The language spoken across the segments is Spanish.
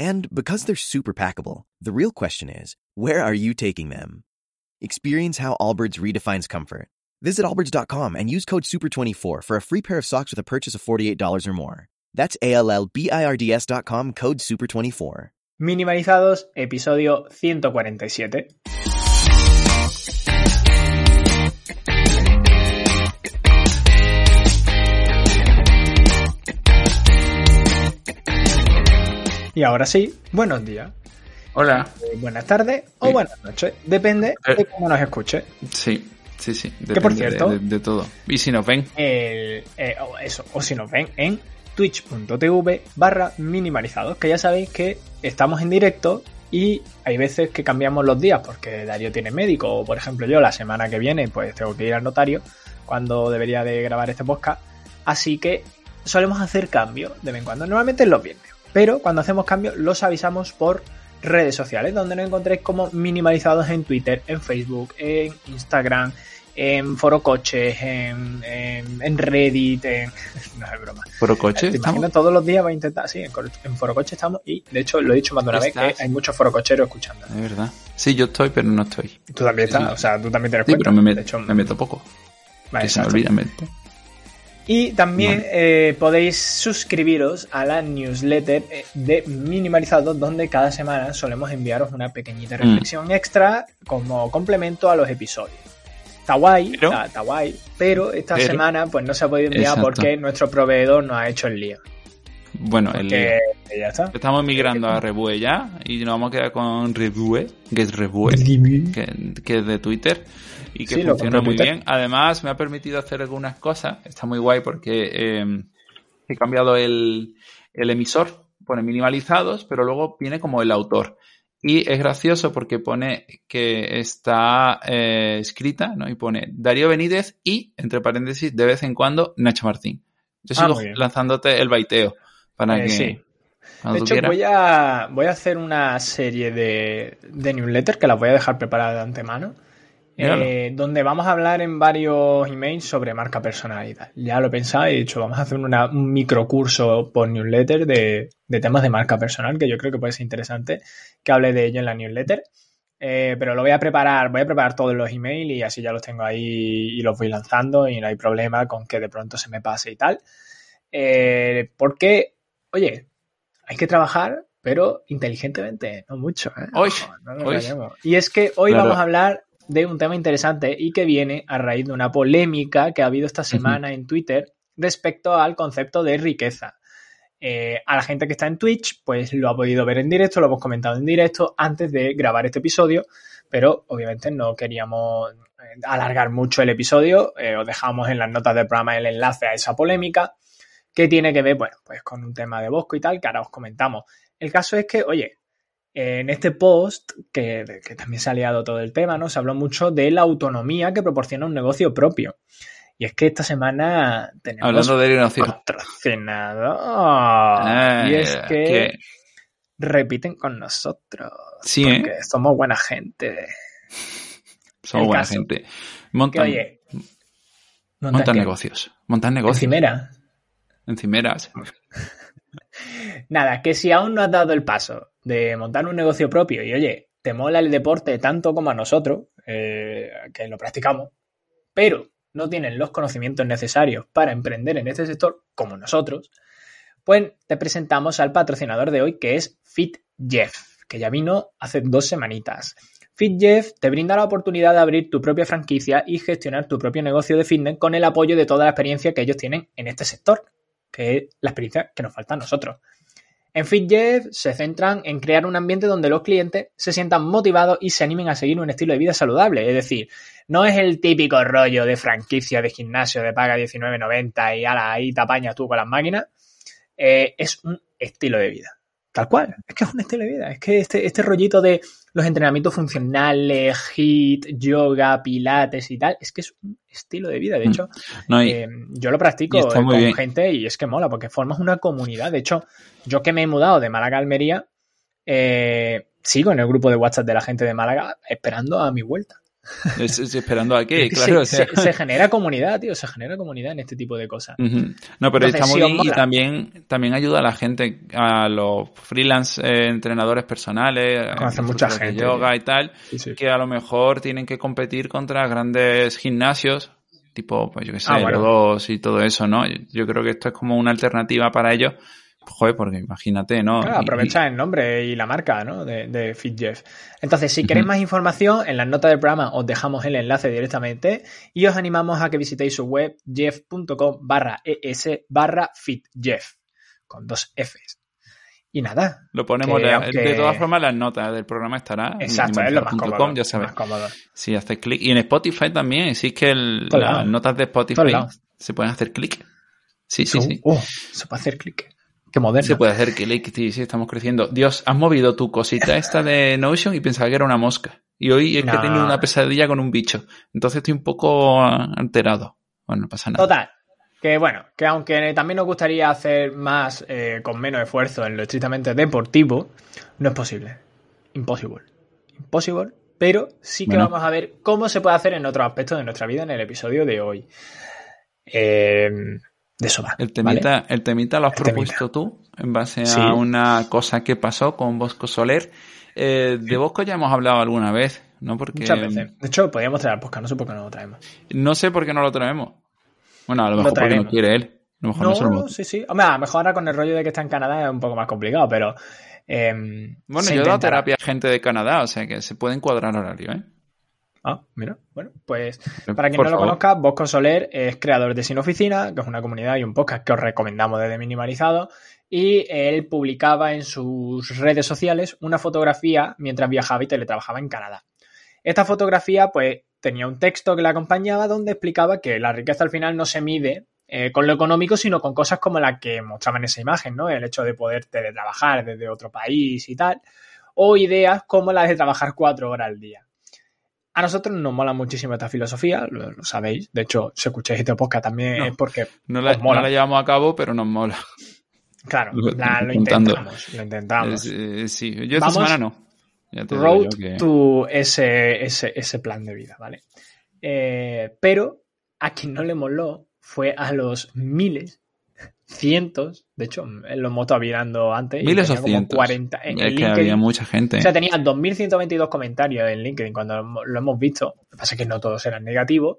And because they're super packable, the real question is where are you taking them? Experience how Allbirds redefines comfort. Visit allbirds.com and use code SUPER24 for a free pair of socks with a purchase of $48 or more. That's A L L B I R D S.com code SUPER24. Minimalizados, episodio 147. Y ahora sí, buenos días. Hola. Eh, buenas tardes o buenas noches. Depende Eh. de cómo nos escuche. Sí, sí, sí. Que por de- cierto- De, de todo. Y si nos ven, El, eh, o eso, o si nos ven en twitch.tv barra minimalizados, que ya sabéis que estamos en directo y hay veces que cambiamos los días porque Darío tiene médico o por ejemplo yo la semana que viene pues tengo que ir al notario cuando debería de grabar este podcast, así que solemos hacer cambios de vez en cuando, normalmente en los viernes, pero cuando hacemos cambios los avisamos por redes sociales, donde nos encontréis como minimalizados en Twitter, en Facebook, en Instagram, en Foro Coches, en, en, en Reddit, en... No es broma. por coche, ¿Te estamos. imaginas? Todos los días va a intentar... Sí, en, en Foro Coches estamos y, de hecho, lo he dicho más de una vez, que hay muchos forococheros escuchando. Es verdad. Sí, yo estoy, pero no estoy. Tú también estás, Sí. o sea, tú también tienes Sí, cuenta. pero me, met- de hecho, me meto poco. vale, que se me exacto. olvida meter. Y también eh, podéis suscribiros a la newsletter eh, de Minimalizados, donde cada semana solemos enviaros una pequeñita Mm. reflexión extra como complemento a los episodios. Está guay, Pero- está, está guay, pero esta Pero- semana pues no se ha podido enviar Exacto. porque nuestro proveedor nos ha hecho el lío. Bueno, el Que ya está. Estamos migrando a Rebue ya y nos vamos a quedar con Rebue, que es Rebue, que, que es de Twitter y que Sí, funciona muy bien. Además, me ha permitido hacer algunas cosas. Está muy guay porque eh, he cambiado el, el emisor, pone minimalizados, pero luego viene como el autor. Y es gracioso porque pone que está eh, escrita, ¿no? Y pone Darío Benítez y, entre paréntesis, de vez en cuando, Nacho Martín. Yo Ah, sigo lanzándote el baiteo para Eh, que sí. De hecho, quieras. voy a, voy a hacer una serie de, de newsletters que las voy a dejar preparadas de antemano. Eh, donde vamos a hablar en varios emails sobre marca personal y tal. Ya lo he pensado y he dicho, vamos a hacer una- un microcurso por newsletter de, de temas de marca personal, que yo creo que puede ser interesante que hable de ello en la newsletter. Eh, pero lo voy a preparar, voy a preparar todos los emails y así ya los tengo ahí y los voy lanzando y no hay problema con que de pronto se me pase y tal. Eh, porque, oye, hay que trabajar, pero inteligentemente, no mucho. ¿eh? Hoy, No nos hoy. Y es que hoy Claro. vamos a hablar de un tema interesante y que viene a raíz de una polémica que ha habido esta semana en Twitter respecto al concepto de riqueza. Eh, a la gente que está en Twitch, pues lo ha podido ver en directo, lo hemos comentado en directo antes de grabar este episodio, pero obviamente no queríamos eh, alargar mucho el episodio, eh, os dejamos en las notas del programa el enlace a esa polémica que tiene que ver, bueno, pues con un tema de Bosco y tal, que ahora os comentamos. El caso es que, oye, en este post, que, que también se ha liado todo el tema, ¿no? Se habló mucho de la autonomía que proporciona un negocio propio. Y es que esta semana tenemos Hablando de negocio. patrocinador. y es que, que- repiten con nosotros. Sí, porque ¿eh? somos buena gente. Somos el buena caso. gente. Que, Montan, oye, montan negocios. Montan negocios. Encimera. Encimeras. Nada, que si aún no has dado el paso de montar un negocio propio y oye, te mola el deporte tanto como a nosotros, eh, que lo practicamos, pero no tienen los conocimientos necesarios para emprender en este sector como nosotros, pues te presentamos al patrocinador de hoy que es FitJeff, que ya vino hace dos semanitas. FitJeff te brinda la oportunidad de abrir tu propia franquicia y gestionar tu propio negocio de fitness con el apoyo de toda la experiencia que ellos tienen en este sector, que es la experiencia que nos falta a nosotros. En FitJeff se centran en crear un ambiente donde los clientes se sientan motivados y se animen a seguir un estilo de vida saludable. Es decir, no es el típico rollo de franquicia de gimnasio de paga 19.90 y ala, ahí te apañas tú con las máquinas. Eh, es un estilo de vida. Tal cual, es que es un estilo de vida, es que este, este rollito de los entrenamientos funcionales, HIT, yoga, pilates y tal, es que es un estilo de vida. De mm. hecho, eh, yo lo practico con gente y es que mola, porque formas una comunidad. De hecho, yo que me he mudado de Málaga a Almería, eh, sigo en el grupo de WhatsApp de la gente de Málaga esperando a mi vuelta. Esperando a qué, claro. Se, genera comunidad, tío, se genera comunidad en este tipo de cosas. No, pero está muy bien y también, también ayuda a la gente, a los freelance eh, entrenadores personales, Conoce mucha gente. yoga y tal, que a lo mejor tienen que competir contra grandes gimnasios, tipo, pues yo qué sé, ah, y todo eso, ¿no? Yo creo que esto es como una alternativa para ellos Joder, porque imagínate, ¿no? Claro, aprovecha el nombre y la marca, ¿no? De, de FitJeff. Entonces, si queréis más información, en las notas del programa os dejamos el enlace directamente y os animamos a que visitéis su web jeff.com barra es barra fitjeff con dos Fs. Y nada. Lo ponemos de, todas formas las notas del programa estará. Exacto, es lo más cómodo. Ya sabes. Si haces clic. Y en Spotify también, sí que las notas de Spotify se pueden hacer clic. Sí, sí, sí. Oh, se puede hacer clic. Qué moderno. Se puede hacer clic, sí, sí, estamos creciendo. Dios, has movido tu cosita esta de Notion y pensaba que era una mosca. Y hoy es que he tenido una pesadilla con un bicho. Entonces estoy un poco alterado. Bueno, no pasa nada. Total. Que bueno, que aunque también nos gustaría hacer más eh, con menos esfuerzo en lo estrictamente deportivo, no es posible. Imposible. Imposible. Pero sí que vamos a ver cómo se puede hacer en otros aspectos de nuestra vida en el episodio de hoy. Eh, de eso va. El temita, el temita lo has propuesto tú en base a una cosa que pasó con Bosco Soler. Eh, de Bosco ya hemos hablado alguna vez, ¿no? Porque, Muchas veces. De hecho, podríamos traer Bosco, no sé por qué no lo traemos. No sé por qué no lo traemos. Bueno, a lo mejor porque no quiere él. A lo mejor no, sí, sí. Hombre, a lo mejor ahora con el rollo de que está en Canadá es un poco más complicado, pero... Em, bueno, yo he dado terapia a gente de Canadá, o sea que se puede encuadrar horario, ¿eh? Ah, mira. Bueno, pues para quien no lo conozca, Bosco Soler es creador de Sin Oficina, que es una comunidad y un podcast que os recomendamos desde Minimalizado. Y él publicaba en sus redes sociales una fotografía mientras viajaba y teletrabajaba en Canadá. Esta fotografía, pues, tenía un texto que la acompañaba donde explicaba que la riqueza al final no se mide eh, con lo económico, sino con cosas como la que mostraba en esa imagen, ¿no? El hecho de poder teletrabajar desde otro país y tal. O ideas como la de trabajar cuatro horas al día. A nosotros nos mola muchísimo esta filosofía, lo, sabéis. De hecho, si escucháis este podcast también es porque. No la, mola. llevamos a cabo, pero nos mola. Claro, lo, intentamos. Lo intentamos. Eh, sí, yo esta semana no. Ya te road to ese, ese, ese, plan de vida, ¿vale? Eh, pero a quien no le moló fue a los miles cientos, de hecho, lo hemos estado mirando antes. Miles o cientos. 40, es que había mucha gente. O sea, tenía 2.122 comentarios en LinkedIn cuando lo hemos visto. Lo que pasa es que no todos eran negativos.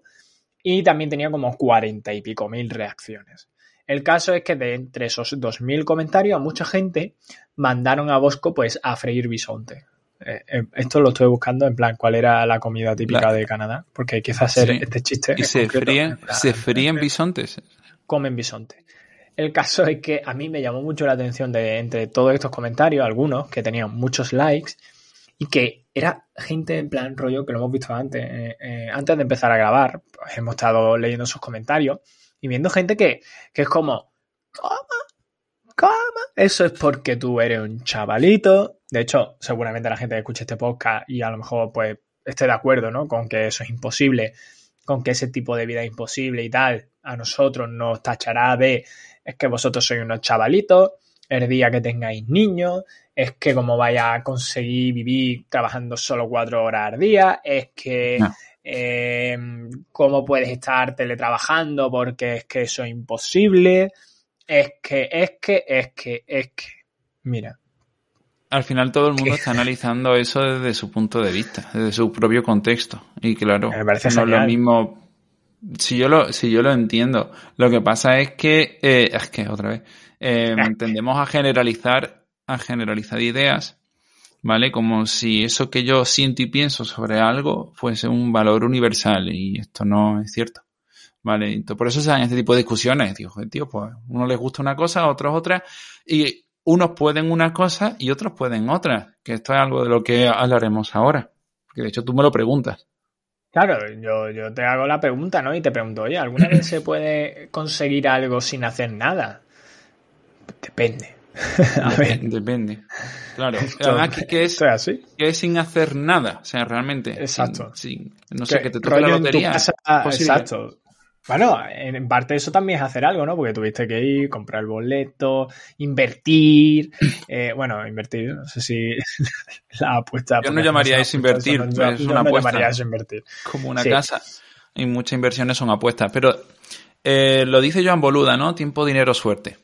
Y también tenía como 40 y pico mil reacciones. El caso es que de entre esos 2.000 comentarios, a mucha gente mandaron a Bosco pues a freír bisonte. Eh, eh, esto lo estoy buscando en plan cuál era la comida típica de Canadá, porque quizás hacer este chiste. ¿Y se, fríen, se fríen bisontes? Comen bisonte. El caso es que a mí me llamó mucho la atención de entre todos estos comentarios, algunos que tenían muchos likes y que era gente en plan rollo que lo hemos visto antes, eh, eh, antes de empezar a grabar, pues hemos estado leyendo sus comentarios y viendo gente que, que es como, ¿cómo? ¿Cómo? Eso es porque tú eres un chavalito. De hecho, seguramente la gente que escuche este podcast y a lo mejor pues esté de acuerdo, ¿no? Con que eso es imposible, con que ese tipo de vida es imposible y tal. A nosotros nos tachará de es que vosotros sois unos chavalitos, el día que tengáis niños, es que como vaya a conseguir vivir trabajando solo cuatro horas al día, es que eh, cómo puedes estar teletrabajando porque es que eso es imposible, es que, es que, es que, es que, mira. Al final todo el mundo está analizando eso desde su punto de vista, desde su propio contexto. Y claro, no es lo mismo si yo lo, si yo lo entiendo. Lo que pasa es que, eh, es que otra vez, eh, tendemos a generalizar, a generalizar ideas, ¿vale? Como si eso que yo siento y pienso sobre algo fuese un valor universal y esto no es cierto. ¿Vale? Entonces, por eso se dan este tipo de discusiones. Digo, tío, pues uno les gusta una cosa, a otros otra, y unos pueden una cosa y otros pueden otra, que esto es algo de lo que hablaremos ahora. Que de hecho tú me lo preguntas. Claro, yo, yo te hago la pregunta, ¿no? Y te pregunto, oye, ¿alguna vez se puede conseguir algo sin hacer nada? Depende. Depende. Claro. Además, que, es, así. que es sin hacer nada. O sea, realmente. Exacto. Sin, no sé, que, te toque la lotería. exacto. Bueno, en parte eso también es hacer algo, ¿no? Porque tuviste que ir, comprar el boleto, invertir. Eh, bueno, invertir, no sé si la apuesta. Yo no llamaría eso invertir, es una apuesta. eso invertir. Como una casa. Y muchas inversiones son apuestas. Pero eh, lo dice Joan Boluda, ¿no? Tiempo, dinero, suerte.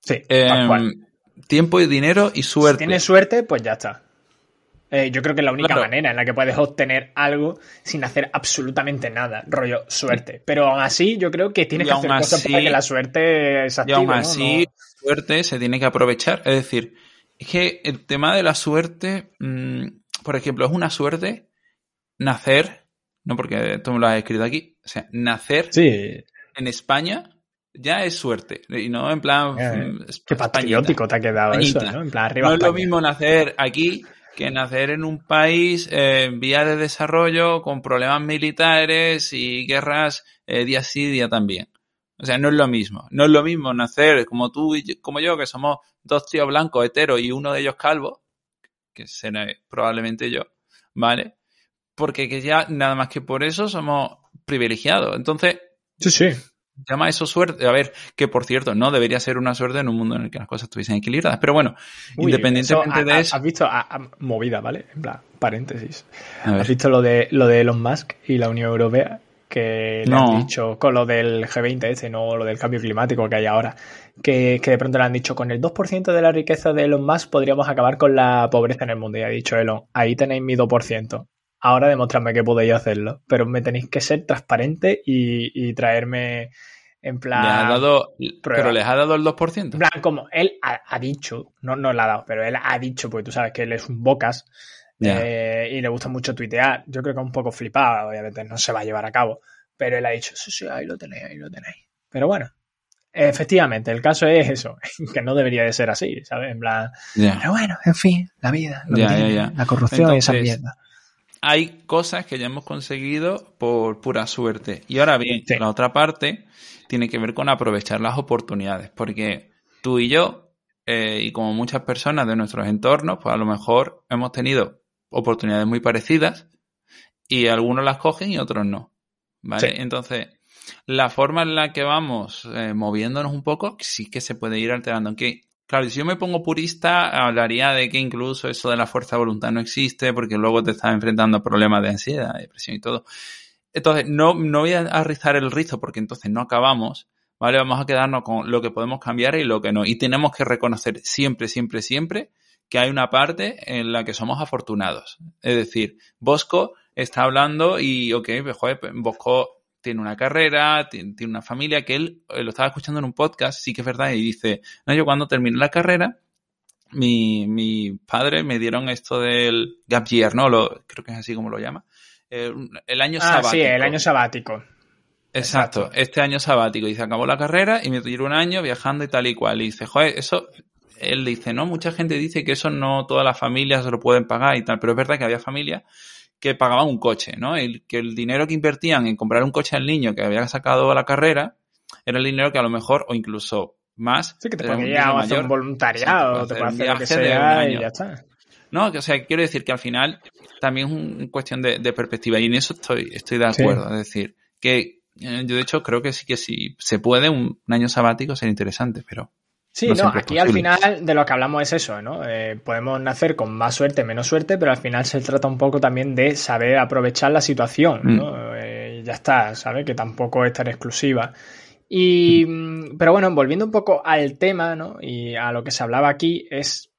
Sí, em, Tiempo y dinero y suerte. Si tienes suerte, pues ya está. Eh, yo creo que es la única manera en la que puedes obtener algo sin hacer absolutamente nada, rollo suerte. Pero aún así, yo creo que tienes que hacer cosas para que la suerte se active. Y aún así, suerte se tiene que aprovechar. Es decir, es que el tema de la suerte, mm, por ejemplo, es una suerte nacer, no porque tú me lo has escrito aquí, o sea, nacer en España ya es suerte. Y no en plan. Eh, mm, qué patriótico te ha quedado eso, ¿no? En plan, arriba. No es lo mismo nacer aquí que nacer en un país eh, en vía de desarrollo con problemas militares y guerras eh, día sí, día también. O sea, no es lo mismo. No es lo mismo nacer como tú y como yo, que somos dos tíos blancos, heteros y uno de ellos calvo, que será probablemente yo, ¿vale? Porque que ya nada más que por eso somos privilegiados. Entonces, sí, sí llama eso suerte. A ver, que por cierto, no debería ser una suerte en un mundo en el que las cosas estuviesen equilibradas. Pero bueno, independientemente de eso. Has visto, movida, ¿vale? En plan, paréntesis. Has visto lo de, lo de Elon Musk y la Unión Europea que le han dicho con lo del G20 ese, no lo del cambio climático que hay ahora, que, que de pronto le han dicho con el 2% de la riqueza de Elon Musk podríamos acabar con la pobreza en el mundo. Y ha dicho Elon, ahí tenéis mi 2%. Ahora demostradme que podéis hacerlo, pero me tenéis que ser transparente y, traerme en plan. dado, pero les ha dado el 2%. En plan, como él ha, dicho, no, no le ha dado, pero él ha dicho, porque tú sabes que él es un bocas eh, y le gusta mucho tuitear. Yo creo que es un poco flipado, obviamente no se va a llevar a cabo, pero él ha dicho, sí, sí, ahí lo tenéis, ahí lo tenéis. Pero bueno, efectivamente, el caso es eso, que no debería de ser así, ¿sabes? En plan, pero bueno, en fin, la vida, la corrupción y esa mierda hay cosas que ya hemos conseguido por pura suerte. Y ahora bien, la otra parte tiene que ver con aprovechar las oportunidades, porque tú y yo, eh, y como muchas personas de nuestros entornos, pues a lo mejor hemos tenido oportunidades muy parecidas y algunos las cogen y otros no. ¿Vale? Entonces, la forma en la que vamos eh, moviéndonos un poco sí que se puede ir alterando. Aunque Claro, si yo me pongo purista, hablaría de que incluso eso de la fuerza de voluntad no existe, porque luego te estás enfrentando a problemas de ansiedad, depresión y todo. Entonces, no, no voy a rizar el rizo, porque entonces no acabamos, ¿vale? Vamos a quedarnos con lo que podemos cambiar y lo que no. Y tenemos que reconocer siempre, siempre, siempre que hay una parte en la que somos afortunados. Es decir, Bosco está hablando y, ok, pues, joder, pues, Bosco tiene una carrera, tiene, una familia, que él eh, lo estaba escuchando en un podcast, sí que es verdad, y dice, no, yo cuando terminé la carrera, mi, mi padre me dieron esto del gap year, ¿no? Lo, creo que es así como lo llama. Eh, el año ah, sabático. Sí, el año sabático. Exacto, este año sabático. Dice, acabó la carrera y me tiró un año viajando y tal y cual. Y dice, joder, eso, él dice, no, mucha gente dice que eso no todas las familias se lo pueden pagar y tal, pero es verdad que había familias que pagaban un coche, ¿no? El, que el dinero que invertían en comprar un coche al niño que había sacado la carrera era el dinero que a lo mejor, o incluso más. Sí, que te podía hacer un voluntariado, te puede hacer lo que sea y ya está. No, o sea, quiero decir que al final también es una cuestión de, perspectiva y en eso estoy, estoy de acuerdo. Es decir, que eh, yo de hecho creo que sí que si se puede un año sabático sería interesante, pero Sí, no, aquí al final de lo que hablamos es eso, ¿no? Eh, podemos nacer con más suerte, menos suerte, pero al final se trata un poco también de saber aprovechar la situación, ¿no? Mm. Eh, ya está, ¿sabes? Que tampoco es tan exclusiva. Y, mm, pero bueno, volviendo un poco al tema, ¿no? Y a lo que se hablaba aquí, es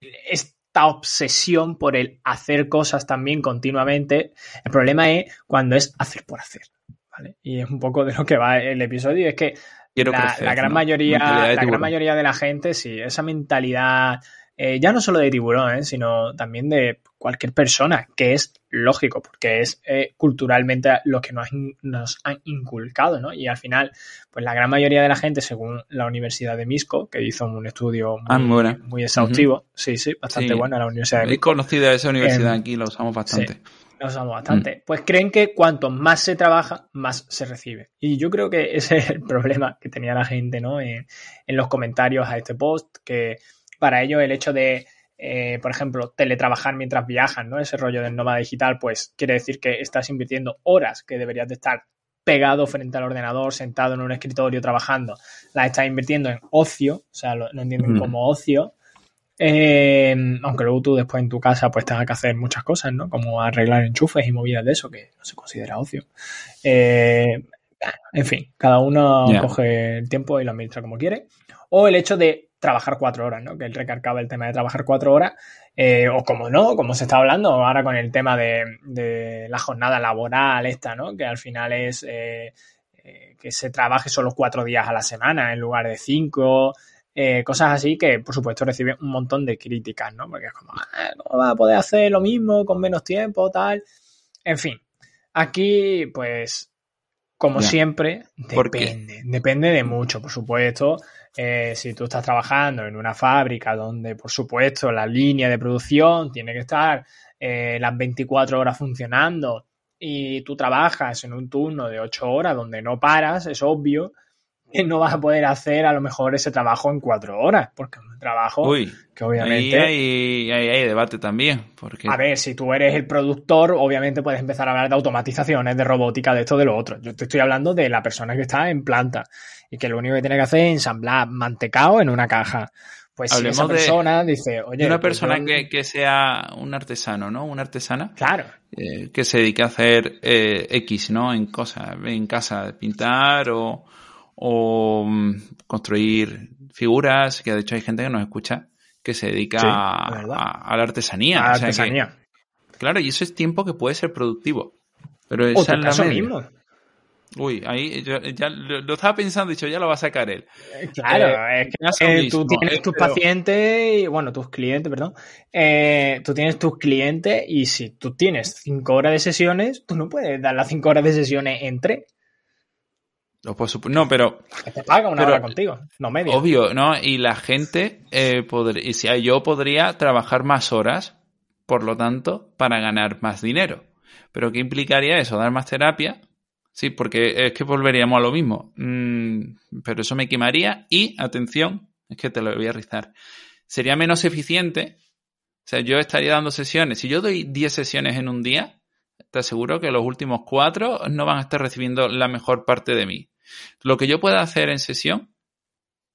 esta obsesión por el hacer cosas también continuamente. El problema es cuando es hacer por hacer, ¿vale? Y es un poco de lo que va el episodio, es que la, gran mayoría, la gran mayoría de la gente, sí, esa mentalidad, eh, ya no solo de tiburón, eh, sino también de cualquier persona, que es lógico, porque es eh, culturalmente lo que nos, nos, han inculcado, ¿no? Y al final, pues la gran mayoría de la gente, según la Universidad de Misco, que hizo un estudio muy, ah, exhaustivo, sí, sí, bastante bueno, la Universidad de Misco. conocida esa universidad, aquí la usamos bastante. No usamos bastante. Mm. Pues creen que cuanto más se trabaja, más se recibe. Y yo creo que ese es el problema que tenía la gente, ¿no? En, los comentarios a este post, que para ellos el hecho de, eh, por ejemplo, teletrabajar mientras viajan, ¿no? Ese rollo del nómada digital, pues quiere decir que estás invirtiendo horas que deberías de estar pegado frente al ordenador, sentado en un escritorio trabajando, las estás invirtiendo en ocio, o sea, lo, entienden como ocio, eh, aunque luego tú después en tu casa pues tengas que hacer muchas cosas, ¿no? Como arreglar enchufes y movidas de eso, que no se considera ocio. Eh, en fin, cada uno coge el tiempo y lo administra como quiere. O el hecho de trabajar cuatro horas, ¿no? Que él recargaba el tema de trabajar cuatro horas. Eh, o como no, como se está hablando ahora con el tema de, la jornada laboral esta, ¿no? Que al final es que se trabaje solo cuatro días a la semana en lugar de cinco. Eh, cosas así que, por supuesto, reciben un montón de críticas, ¿no? Porque es como, ah, ¿cómo vas a poder hacer lo mismo con menos tiempo, tal? En fin, aquí, pues, como siempre, depende. Depende de mucho, por supuesto. Eh, si tú estás trabajando en una fábrica donde, por supuesto, la línea de producción tiene que estar eh, las 24 horas funcionando y tú trabajas en un turno de 8 horas donde no paras, es obvio no vas a poder hacer a lo mejor ese trabajo en cuatro horas, porque es un trabajo que obviamente... Ahí hay, debate también. Porque... A ver, si tú eres el productor, obviamente puedes empezar a hablar de automatizaciones, de robótica, de esto, de lo otro. Yo te estoy hablando de la persona que está en planta y que lo único que tiene que hacer es ensamblar mantecao en una caja. Pues si esa persona dice, oye... Una pues persona que, sea un artesano, ¿no? Una artesana. Claro. Eh, que se dedique a hacer eh, X, ¿no? En cosas, en casa, pintar o o mm, construir figuras, que de hecho hay gente que nos escucha que se dedica a, la artesanía. A la artesanía. claro, y eso es tiempo que puede ser productivo. Pero esa es la mismo. Uy, ahí ya lo, estaba pensando, dicho, ya lo va a sacar él. Eh, claro, eh, es que eh, tú tienes tus pacientes, bueno, tus clientes, perdón. tú tienes tus clientes y si tú tienes cinco horas de sesiones, tú no puedes dar las cinco horas de sesiones en tres. No, pero. te paga una hora contigo, no medio. Obvio, ¿no? Y la gente, eh, y si yo podría trabajar más horas, por lo tanto, para ganar más dinero. Pero ¿qué implicaría eso? ¿Dar más terapia? Sí, porque es que volveríamos a lo mismo. Mm, pero eso me quemaría y, atención, es que te lo voy a rizar. Sería menos eficiente. O sea, yo estaría dando sesiones. Si yo doy 10 sesiones en un día, te aseguro que los últimos cuatro no van a estar recibiendo la mejor parte de mí. Lo que yo pueda hacer en sesión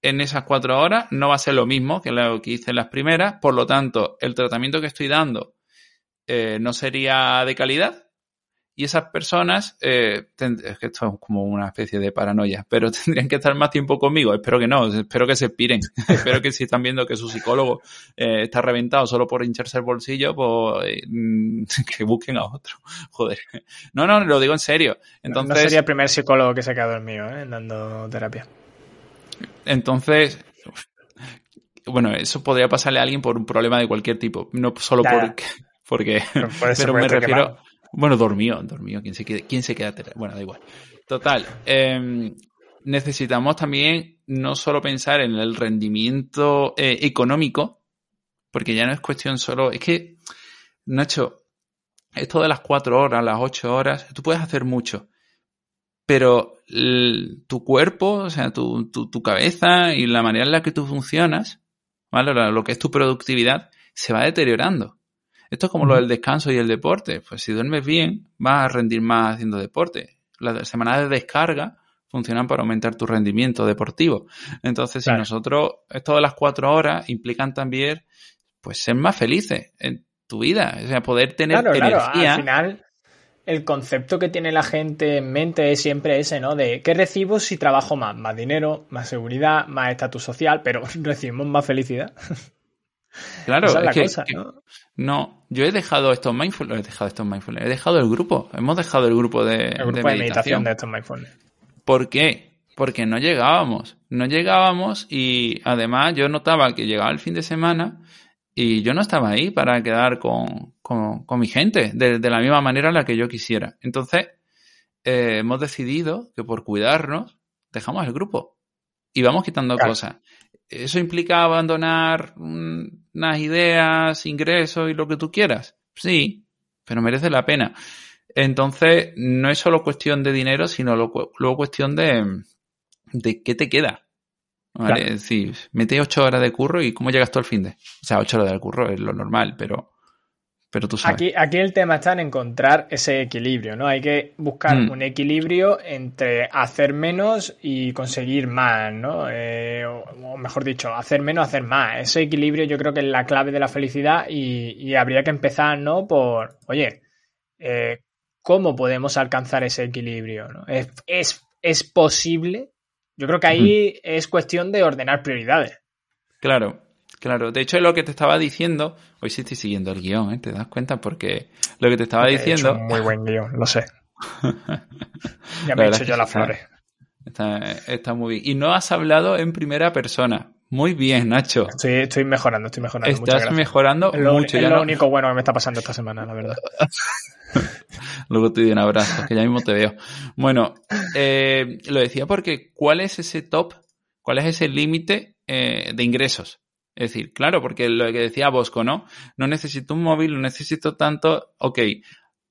en esas cuatro horas no va a ser lo mismo que lo que hice en las primeras, por lo tanto, el tratamiento que estoy dando eh, no sería de calidad y esas personas, eh, es que esto es como una especie de paranoia, pero tendrían que estar más tiempo conmigo. Espero que no, espero que se expiren. espero que si están viendo que su psicólogo eh, está reventado solo por hincharse el bolsillo, pues mm, que busquen a otro. Joder. No, no, lo digo en serio. Entonces, no sería el primer psicólogo que se ha quedado el mío, ¿eh? dando terapia. Entonces, bueno, eso podría pasarle a alguien por un problema de cualquier tipo, no solo porque, porque pero, me refiero bueno, dormió, dormió. ¿Quién se queda? ¿Quién se? Bueno, da igual. Total. Em, necesitamos también no solo pensar en el rendimiento eh, económico, porque ya no es cuestión solo. Es que, Nacho, esto de las cuatro horas, las ocho horas, tú puedes hacer mucho. Pero tu cuerpo, o sea, tu, tu, cabeza y la manera en la que tú funcionas, ¿vale? Lo que es tu productividad, se va deteriorando. Esto es como lo del descanso y el deporte. Pues si duermes bien, vas a rendir más haciendo deporte. Las semanas de descarga funcionan para aumentar tu rendimiento deportivo. Entonces, si nosotros, esto de las cuatro horas implican también, pues ser más felices en tu vida. O sea, poder tener energía. Al final, el concepto que tiene la gente en mente es siempre ese, ¿no? De ¿qué recibo si trabajo más? Más dinero, más seguridad, más estatus social, pero recibimos más felicidad. Claro, es, que, ¿no? yo he dejado estos mindfulness, he dejado estos mindfulness, he dejado el grupo, hemos dejado el grupo de, meditación. de estos mindfulness. ¿Por qué? Porque no llegábamos, no llegábamos y además yo notaba que llegaba el fin de semana y yo no estaba ahí para quedar con, mi gente de, la misma manera en la que yo quisiera. Entonces, eh, hemos decidido que por cuidarnos dejamos el grupo y vamos quitando cosas. ¿Eso implica abandonar unas ideas, ingresos y lo que tú quieras? Sí, pero merece la pena. Entonces, no es solo cuestión de dinero, sino luego cuestión de, de qué te queda. ¿vale? Es decir, mete ocho horas de curro y cómo llegas tú al fin de. O sea, ocho horas de curro es lo normal, pero pero tú sabes. Aquí, aquí el tema está en encontrar ese equilibrio, ¿no? Hay que buscar mm. un equilibrio entre hacer menos y conseguir más, ¿no? Eh, o, mejor dicho, hacer menos, hacer más. Ese equilibrio yo creo que es la clave de la felicidad y, habría que empezar, ¿no? Por, oye, eh, ¿cómo podemos alcanzar ese equilibrio? ¿no? ¿Es, es, es posible? Yo creo que ahí es cuestión de ordenar prioridades. Claro, Claro, de hecho es lo que te estaba diciendo, hoy sí estoy siguiendo el guion, ¿eh? ¿te das cuenta? Porque lo que te estaba diciendo... muy buen guion, lo sé. ya me he hecho yo las flores. Está, muy bien. Y no has hablado en primera persona. Muy bien, Nacho. Sí, estoy mejorando, estoy mejorando. Estás mejorando es lo, mucho. Es lo único bueno que me está pasando esta semana, la verdad. Luego te doy un abrazo, que ya mismo te veo. Bueno, eh, lo decía porque ¿cuál es ese top? ¿Cuál es ese límite eh, de ingresos? Es decir, claro, porque lo que decía Bosco, ¿no? No necesito un móvil, no necesito tanto, ok.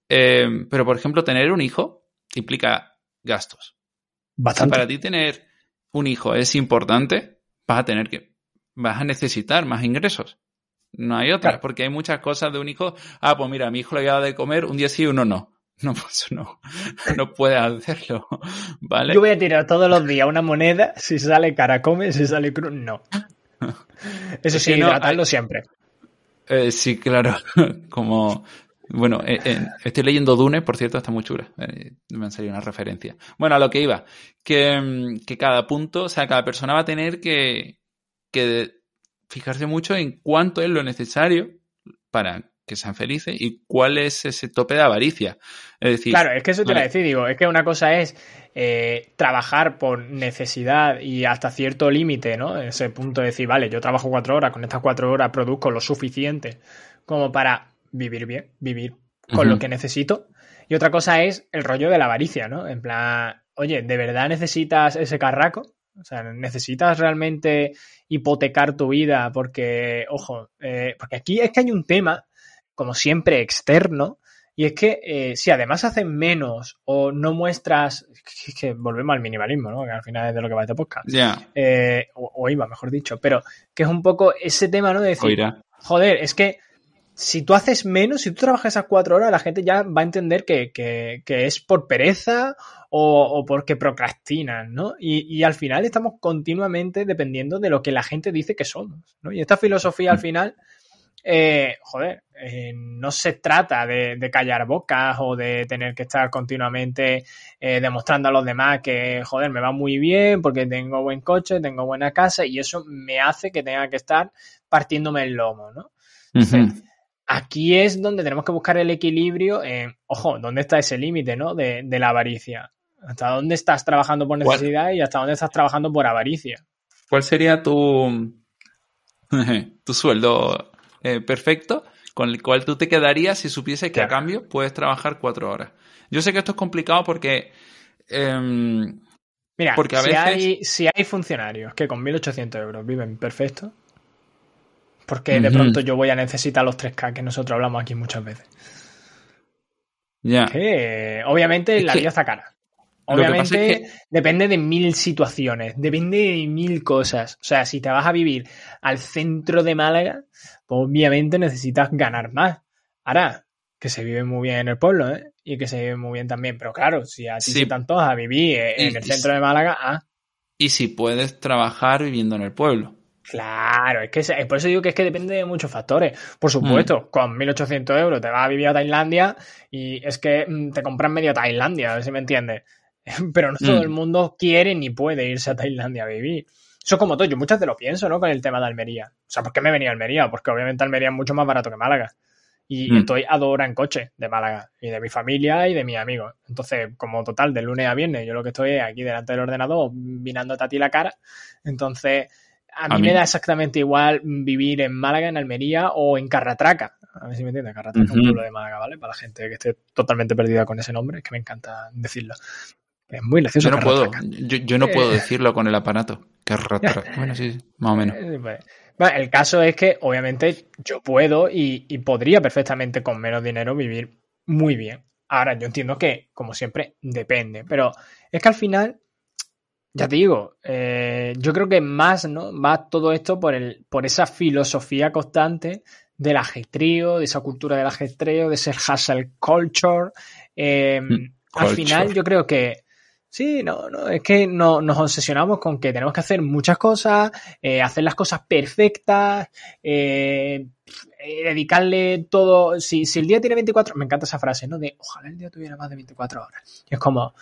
Eh, pero, por ejemplo, tener un hijo implica gastos. Bastante. para ti tener un hijo es importante, vas a tener que, vas a necesitar más ingresos. No hay otra, porque hay muchas cosas de un hijo. Ah, pues mira, a mi hijo le voy a de comer un día sí y uno no. No, pues no, no puedes hacerlo, ¿vale? Yo voy a tirar todos los días una moneda, si sale cara come, si sale cruz, no. Eso sí, hidratarlo siempre. Eh, sí, claro. Como. Bueno, eh, eh, estoy leyendo Dune, por cierto, está muy chula. me han salido una referencia. Bueno, a lo que iba. Que, mm, que, cada punto, o sea, cada persona va a tener que, que fijarse mucho en cuánto es lo necesario para que sean felices y cuál es ese tope de avaricia. Es decir. Claro, es que eso te lo decir, digo, es que una cosa es eh, trabajar por necesidad y hasta cierto límite, ¿no? Ese punto de decir, vale, yo trabajo cuatro horas, con estas cuatro horas produzco lo suficiente como para vivir bien, vivir con lo que necesito. Y otra cosa es el rollo de la avaricia, ¿no? En plan, oye, ¿de verdad necesitas ese carraco? O sea, ¿necesitas realmente hipotecar tu vida? Porque, ojo, eh, porque aquí es que hay un tema, como siempre, externo, y es que eh, si además haces menos o no muestras, es que volvemos al minimalismo, ¿no? Que al final es de lo que va este podcast. Eh, o, iba, mejor dicho. Pero que es un poco ese tema, ¿no? De decir, joder, es que si tú haces menos, si tú trabajas esas cuatro horas, la gente ya va a entender que, es por pereza o, porque procrastinan, ¿no? Y, y, al final estamos continuamente dependiendo de lo que la gente dice que somos, ¿no? Y esta filosofía al mm. Eh, joder, eh, no se trata de, callar bocas o de tener que estar continuamente eh, demostrando a los demás que, joder, me va muy bien porque tengo buen coche, tengo buena casa y eso me hace que tenga que estar partiéndome el lomo, ¿no? aquí es donde tenemos que buscar el equilibrio en, ojo, ¿dónde está ese límite, ¿no? De, de, la avaricia. ¿Hasta dónde estás trabajando por necesidad y hasta dónde estás trabajando por avaricia? ¿Cuál sería tu, tu sueldo eh, perfecto con el cual tú te quedarías si supiese que a cambio puedes trabajar cuatro horas. Yo sé que esto es complicado porque... Em, Mira, porque a si, veces... hay, si hay funcionarios que con 1.800 euros viven perfecto, porque de pronto yo voy a necesitar los 3K que nosotros hablamos aquí muchas veces. Ya. obviamente la vida está cara. Obviamente depende de mil situaciones, depende de mil cosas. O sea, si te vas a vivir al centro de Málaga, pues obviamente necesitas ganar más. Ahora, que se vive muy bien en el pueblo, ¿eh? Y que se vive muy bien también. Pero claro, si a ti sí. tanto a vivir en el centro de Málaga, ah. Y si puedes trabajar viviendo en el pueblo. Claro, es que por eso digo que es que depende de muchos factores. Por supuesto, mm. con 1.800 euros te vas a vivir a Tailandia y es que mm, te compras medio Tailandia, a ver si me entiendes. Pero no todo el mm. mundo quiere ni puede irse a Tailandia a vivir. Eso como todo, yo muchas veces lo pienso, ¿no? Con el tema de Almería. O sea, ¿por qué me venía a Almería? Porque obviamente Almería es mucho más barato que Málaga. Y mm. estoy a dos horas en coche de Málaga y de mi familia y de mis amigos. Entonces, como total, de lunes a viernes, yo lo que estoy es aquí delante del ordenador, mirándote a ti la cara. Entonces, a mí, me da exactamente igual vivir en Málaga, en Almería o en Carratraca. A ver si me entiendes, Carratraca es un pueblo de Málaga, ¿vale? Para la gente que esté totalmente perdida con ese nombre, es que me encanta decirlo. Es muy gracioso. Yo no puedo, yo, no puedo eh. decirlo con el aparato. Que bueno, sí, más o menos. Eh, bueno, el caso es que, obviamente, yo puedo y, podría perfectamente con menos dinero vivir muy bien. Ahora, yo entiendo que, como siempre, depende, pero es que al final, ya te digo, eh, yo creo que más, ¿no? Va todo esto por, el, por esa filosofía constante del ajetreo, de esa cultura del ajetreo, de ese hustle culture. Eh, mm, al final, yo creo que Sí, no, no, es que no, nos obsesionamos con que tenemos que hacer muchas cosas, eh, hacer las cosas perfectas, eh, eh, dedicarle todo. Si, si, el día tiene 24, me encanta esa frase, ¿no? De ojalá el día tuviera más de 24 horas. Y es como.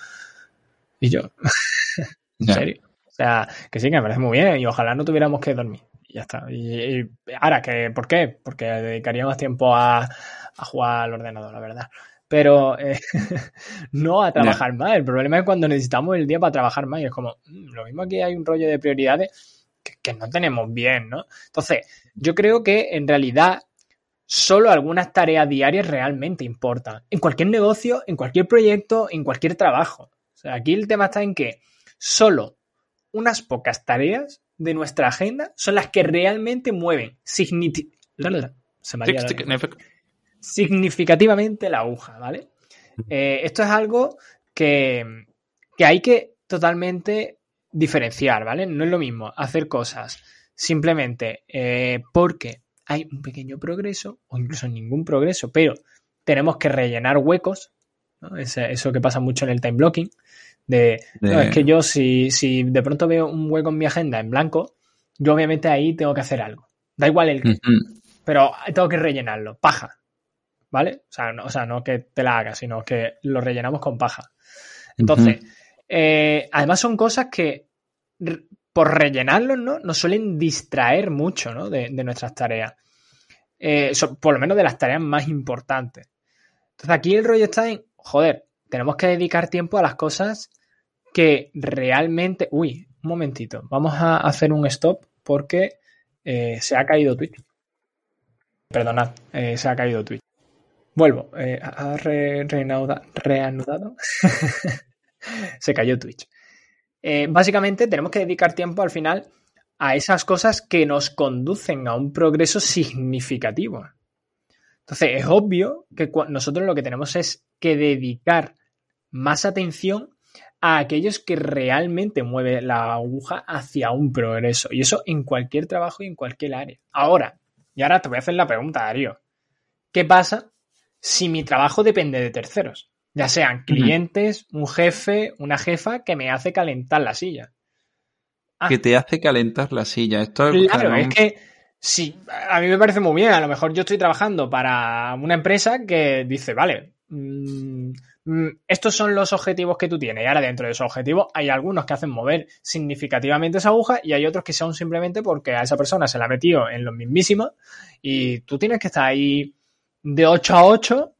Y yo. ¿En serio? O sea, que sí, que me parece muy bien y ojalá no tuviéramos que dormir. Y ya está. Y, ahora, que, ¿por qué? Porque dedicaría más tiempo a, a jugar al ordenador, la verdad pero eh, no a trabajar más. El problema es cuando necesitamos el día para trabajar más y es como, mm, lo mismo que hay un rollo de prioridades que, no tenemos bien, ¿no? Entonces, yo creo que en realidad solo algunas tareas diarias realmente importan. En cualquier negocio, en cualquier proyecto, en cualquier trabajo. O sea, aquí el tema está en que solo unas pocas tareas de nuestra agenda son las que realmente mueven significativamente la aguja, ¿vale? Eh, esto es algo que, hay que totalmente diferenciar, ¿vale? No es lo mismo hacer cosas simplemente eh, porque hay un pequeño progreso o incluso ningún progreso, pero tenemos que rellenar huecos, ¿no? eso que pasa mucho en el time blocking, de, No, es que yo si, si de pronto veo un hueco en mi agenda en blanco, yo obviamente ahí tengo que hacer algo. Da igual el que, pero tengo que rellenarlo, paja. ¿Vale? O sea, no, o sea, no que te la hagas, sino que lo rellenamos con paja. Entonces, eh, además son cosas que por rellenarlos, ¿no? Nos suelen distraer mucho, ¿no? De, nuestras tareas. Eh, por lo menos de las tareas más importantes. Entonces aquí el rollo está en, joder, tenemos que dedicar tiempo a las cosas que realmente... Uy, un momentito, vamos a hacer un stop porque eh, se ha caído Twitch. Perdonad, se ha caído Twitch. Vuelvo, eh, ha reanudado. Se cayó Twitch. Eh, básicamente tenemos que dedicar tiempo al final a esas cosas que nos conducen a un progreso significativo. Entonces, es obvio que nosotros lo que tenemos es que dedicar más atención a aquellos que realmente mueven la aguja hacia un progreso. Y eso en cualquier trabajo y en cualquier área. Ahora, y ahora te voy a hacer la pregunta, Darío. ¿Qué pasa si mi trabajo depende de terceros, ya sean clientes, un jefe, una jefa que me hace calentar la silla. Ah. Que te hace calentar la silla. Esto es claro, es que sí, a mí me parece muy bien. A lo mejor yo estoy trabajando para una empresa que dice, vale, mm, mm, estos son los objetivos que tú tienes. Y ahora dentro de esos objetivos hay algunos que hacen mover significativamente esa aguja y hay otros que son simplemente porque a esa persona se la ha metido en lo mismísimo y tú tienes que estar ahí de 8 a 8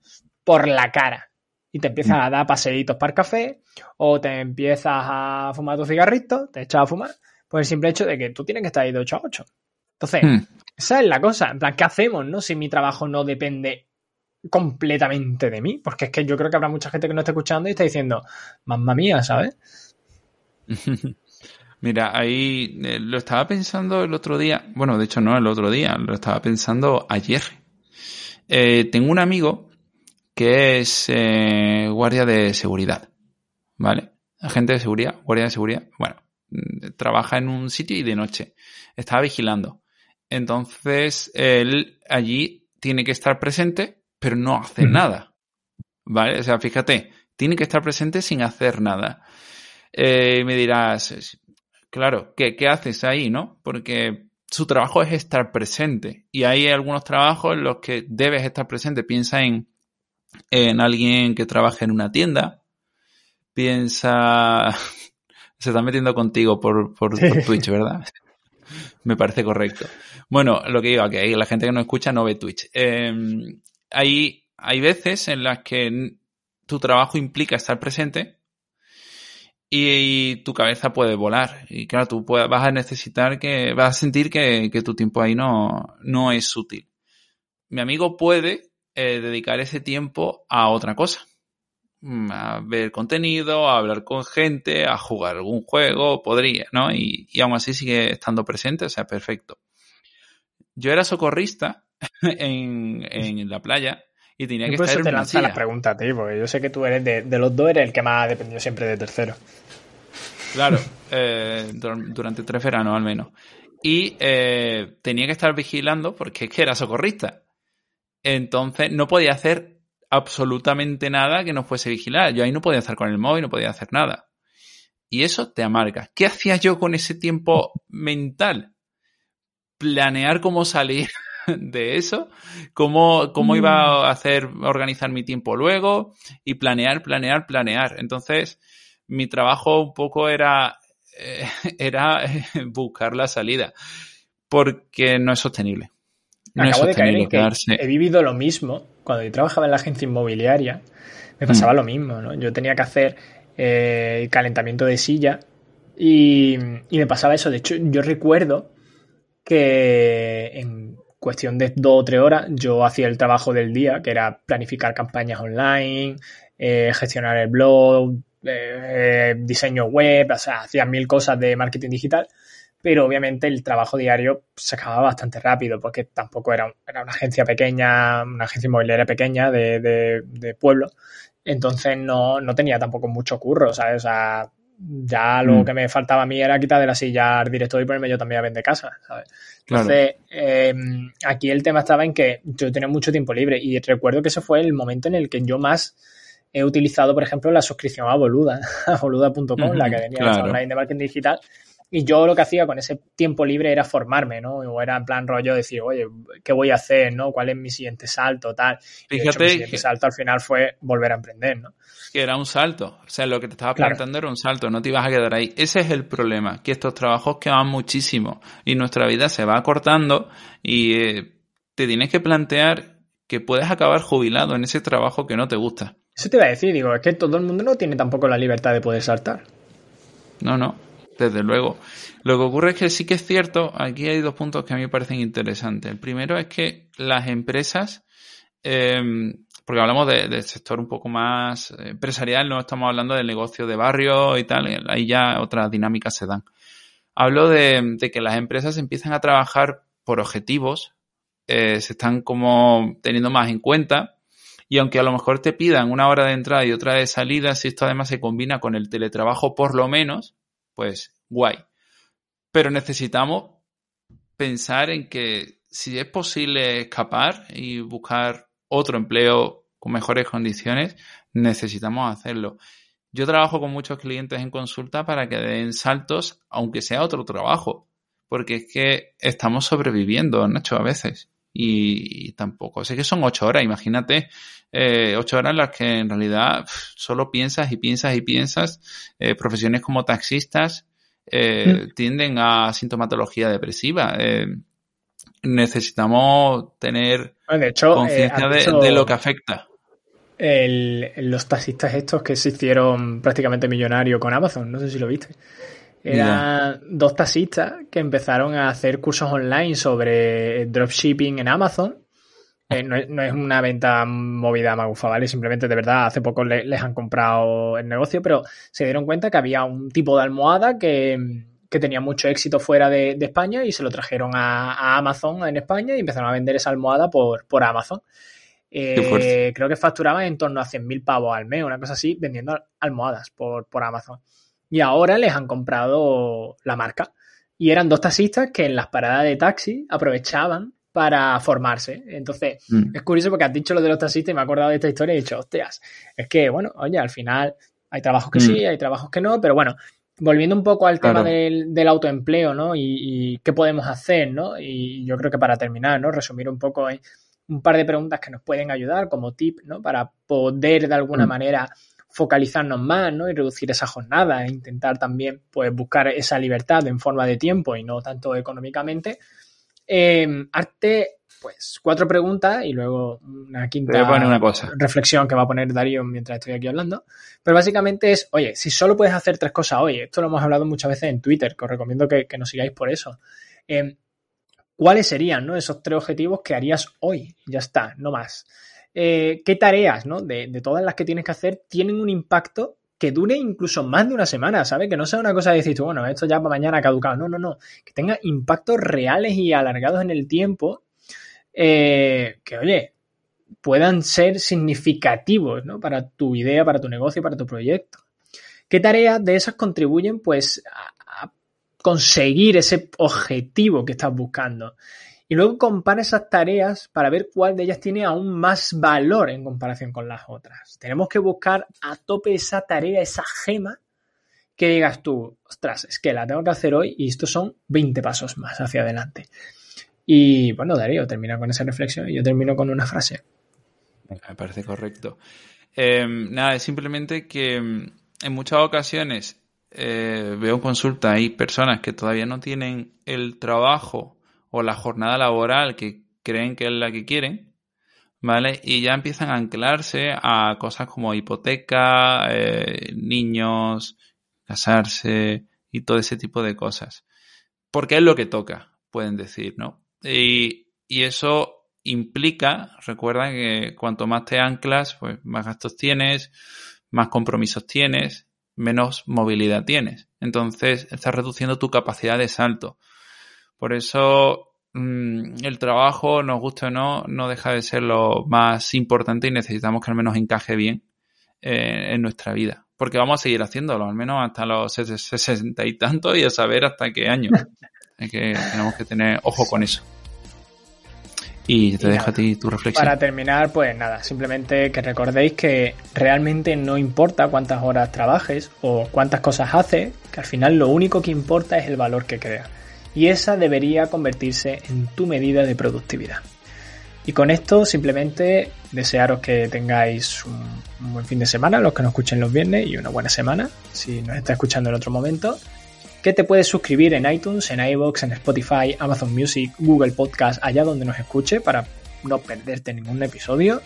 por la cara. Y te empiezas a dar paseitos para el café o te empiezas a fumar tu cigarrito, te echas a fumar, por el simple hecho de que tú tienes que estar ahí de 8 a 8. Entonces, hmm. esa es la cosa. En plan, ¿qué hacemos, no? Si mi trabajo no depende completamente de mí. Porque es que yo creo que habrá mucha gente que no está escuchando y está diciendo, mamma mía, ¿sabes? Mira, ahí eh, lo estaba pensando el otro día. Bueno, de hecho no el otro día, lo estaba pensando ayer. Eh, tengo un amigo que es eh, guardia de seguridad, ¿vale? Agente de seguridad, guardia de seguridad. Bueno, mm, trabaja en un sitio y de noche. Estaba vigilando. Entonces, él allí tiene que estar presente, pero no hace nada. ¿Vale? O sea, fíjate, tiene que estar presente sin hacer nada. Eh, me dirás, claro, ¿qué, ¿qué haces ahí, no? Porque su trabajo es estar presente. Y hay algunos trabajos en los que debes estar presente. Piensa en, en alguien que trabaja en una tienda. Piensa... Se está metiendo contigo por, por, Twitch, ¿verdad? Me parece correcto. Bueno, lo que digo, que la gente que no escucha no ve Twitch. Em, hay, hay veces en las que tu trabajo implica estar presente y, tu cabeza puede volar. Y claro, tú vas a necesitar que, vas a sentir que, tu tiempo ahí no, no es útil. Mi amigo puede eh, dedicar ese tiempo a otra cosa. Mm, a ver contenido, a hablar con gente, a jugar algún juego, podría, ¿no? Y, y aún así sigue estando presente, o sea, perfecto. Yo era socorrista en, en la playa y tenía que estar te lanza la silla. pregunta a ti, porque yo sé que tú eres de, de los dos, eres el que más ha dependido siempre de tercero. Claro, eh, dur- durante tres veranos al menos. Y eh, tenía que estar vigilando porque es que era socorrista. Entonces no podía hacer absolutamente nada que no fuese vigilar. Yo ahí no podía estar con el móvil, no podía hacer nada. Y eso te amarga. ¿Qué hacía yo con ese tiempo mental? Planear cómo salir de eso, cómo, cómo iba a hacer, organizar mi tiempo luego y planear, planear, planear. Entonces, mi trabajo un poco era, eh, era buscar la salida, porque no es sostenible. No es Acabo de caer sostenible en que quedarse. he vivido lo mismo. Cuando yo trabajaba en la agencia inmobiliaria, me pasaba lo mismo, ¿no? Yo tenía que hacer eh, calentamiento de silla y, y me pasaba eso. De hecho, yo recuerdo que en cuestión de dos o tres horas yo hacía el trabajo del día, que era planificar campañas online, eh, gestionar el blog, eh, diseño web, o sea, hacía mil cosas de marketing digital, pero obviamente el trabajo diario se acababa bastante rápido porque tampoco era, un- era una agencia pequeña, una agencia inmobiliaria pequeña de, de- de pueblo, entonces no, no tenía tampoco mucho curro, ¿sabes? O sea, ya lo Mm. que me faltaba a mí era quitar de la silla al director y ponerme yo también a vender casa, ¿sabes? Claro. Entonces, eh, aquí el tema estaba en que yo tenía mucho tiempo libre y recuerdo que ese fue el momento en el que yo más he utilizado, por ejemplo, la suscripción a Boluda, a boluda.com, la que tenía Claro. online de marketing digital. Y yo lo que hacía con ese tiempo libre era formarme, ¿no? O era en plan rollo decir, oye, ¿qué voy a hacer, no? ¿Cuál es mi siguiente salto, tal? Y de hecho, Fíjate mi siguiente que- salto al final fue volver a emprender, ¿no? que era un salto. O sea, lo que te estaba Claro. planteando era un salto, no te ibas a quedar ahí. Ese es el problema, que estos trabajos quedan muchísimo y nuestra vida se va acortando y eh, te tienes que plantear que puedes acabar jubilado en ese trabajo que no te gusta. Eso te iba a decir, digo, es que todo el mundo no tiene tampoco la libertad de poder saltar. No, no, desde luego. Lo que ocurre es que sí que es cierto, aquí hay dos puntos que a mí me parecen interesantes. El primero es que las empresas, eh, porque hablamos de- del sector un poco más eh, empresarial, no estamos hablando del negocio de barrio y tal, ahí ya otras dinámicas se dan. Hablo de, de que las empresas empiezan a trabajar por objetivos, eh, se están como teniendo más en cuenta y aunque a lo mejor te pidan una hora de entrada y otra de salida, si esto además se combina con el teletrabajo por lo menos, pues guay. Pero necesitamos pensar en que si es posible escapar y buscar otro empleo con mejores condiciones, necesitamos hacerlo. Yo trabajo con muchos clientes en consulta para que den saltos, aunque sea otro trabajo, porque es que estamos sobreviviendo, Nacho, a veces. Y, y tampoco, sé que son ocho horas, imagínate, eh, ocho horas en las que en realidad solo piensas y piensas y piensas. Eh, profesiones como taxistas eh, tienden a sintomatología depresiva. Eh, necesitamos tener Bueno, conciencia de lo que afecta. el- los taxistas estos que se hicieron prácticamente millonarios con Amazon, no sé si lo viste. Eran dos taxistas que empezaron a hacer cursos online sobre dropshipping en Amazon. Eh, no, es, no es una venta movida magufa, ¿vale? Simplemente de verdad hace poco le- les han comprado el negocio, pero se dieron cuenta que había un tipo de almohada que, que tenía mucho éxito fuera de, de España y se lo trajeron a, a Amazon en España y empezaron a vender esa almohada por, por Amazon. Eh, creo que facturaban en torno a 100.000 pavos al mes, una cosa así, vendiendo al- almohadas por, por Amazon. Y ahora les han comprado la marca. Y eran dos taxistas que en las paradas de taxi aprovechaban para formarse. Entonces, Mm. es curioso porque has dicho lo de los taxistas y me he acordado de esta historia y he dicho, hostias, es que, bueno, oye, al final hay trabajos que Mm. sí, hay trabajos que no, pero bueno, volviendo un poco al tema del, del autoempleo, ¿no? Y, y qué podemos hacer, ¿no? Y yo creo que para terminar, ¿no? Resumir un poco en un par de preguntas que nos pueden ayudar como tip, ¿no? Para poder de alguna Mm. manera focalizarnos más, ¿no? Y reducir esa jornada e intentar también, pues, buscar esa libertad en forma de tiempo y no tanto económicamente. Eh, arte, pues, cuatro preguntas y luego una quinta una cosa. reflexión que va a poner Darío mientras estoy aquí hablando. Pero básicamente es, oye, si solo puedes hacer tres cosas hoy, esto lo hemos hablado muchas veces en Twitter, que os recomiendo que, que nos sigáis por eso. Eh, ¿Cuáles serían ¿no? esos tres objetivos que harías hoy? Ya está, no más. Eh, ¿Qué tareas ¿no? de, todas las que tienes que hacer tienen un impacto que dure incluso más de una semana, ¿sabes? Que no sea una cosa de decir, bueno, esto ya para mañana ha caducado. No, no, no. Que tenga impactos reales y alargados en el tiempo. eh, que, oye, puedan ser significativos ¿no? para tu idea, para tu negocio, para tu proyecto. ¿Qué tareas de esas contribuyen pues a, conseguir ese objetivo que estás buscando? Y luego compara esas tareas para ver cuál de ellas tiene aún más valor en comparación con las otras. Tenemos que buscar a tope esa tarea, esa gema que digas tú, ostras, es que la tengo que hacer hoy y estos son 20 pasos más hacia adelante. Y bueno, Darío termina con esa reflexión y yo termino con una frase. Me parece correcto. Em, nada, es simplemente que em, en muchas ocasiones eh, veo en consulta hay personas que todavía no tienen el trabajo o la jornada laboral que creen que es la que quieren, ¿vale? Y ya empiezan a anclarse a cosas como hipoteca, eh, niños, casarse y todo ese tipo de cosas. Porque es lo que toca, pueden decir, ¿no? Y, y eso implica, recuerda que cuanto más te anclas, pues más gastos tienes, más compromisos tienes, menos movilidad tienes. Entonces estás reduciendo tu capacidad de salto. Por eso mm, el trabajo, nos guste o no, no deja de ser lo más importante y necesitamos que al menos encaje bien eh, en nuestra vida. Porque vamos a seguir haciéndolo, al menos hasta los sesenta y tantos y a saber hasta qué año. Es que tenemos que tener ojo con eso. Y te dejo a ti tu reflexión. Para terminar, pues nada, simplemente que recordéis que realmente no importa cuántas horas trabajes o cuántas cosas haces, que al final lo único que importa es el valor que creas. Y esa debería convertirse en tu medida de productividad. Y con esto simplemente desearos que tengáis un, buen fin de semana, los que nos escuchen los viernes, y una buena semana, si nos está escuchando en otro momento que te puedes suscribir en iTunes, en iVoox, en Spotify, Amazon Music, Google Podcast, allá donde nos escuche para no perderte ningún episodio.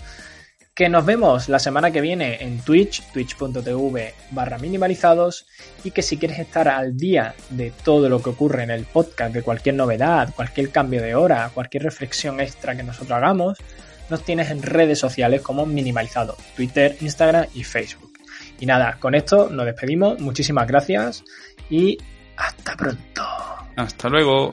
Que nos vemos la semana que viene en Twitch, twitch.tv barra minimalizados. Y que si quieres estar al día de todo lo que ocurre en el podcast, de cualquier novedad, cualquier cambio de hora, cualquier reflexión extra que nosotros hagamos, nos tienes en redes sociales como minimalizado, Twitter, Instagram y Facebook. Y nada, con esto nos despedimos. Muchísimas gracias y hasta pronto. Hasta luego.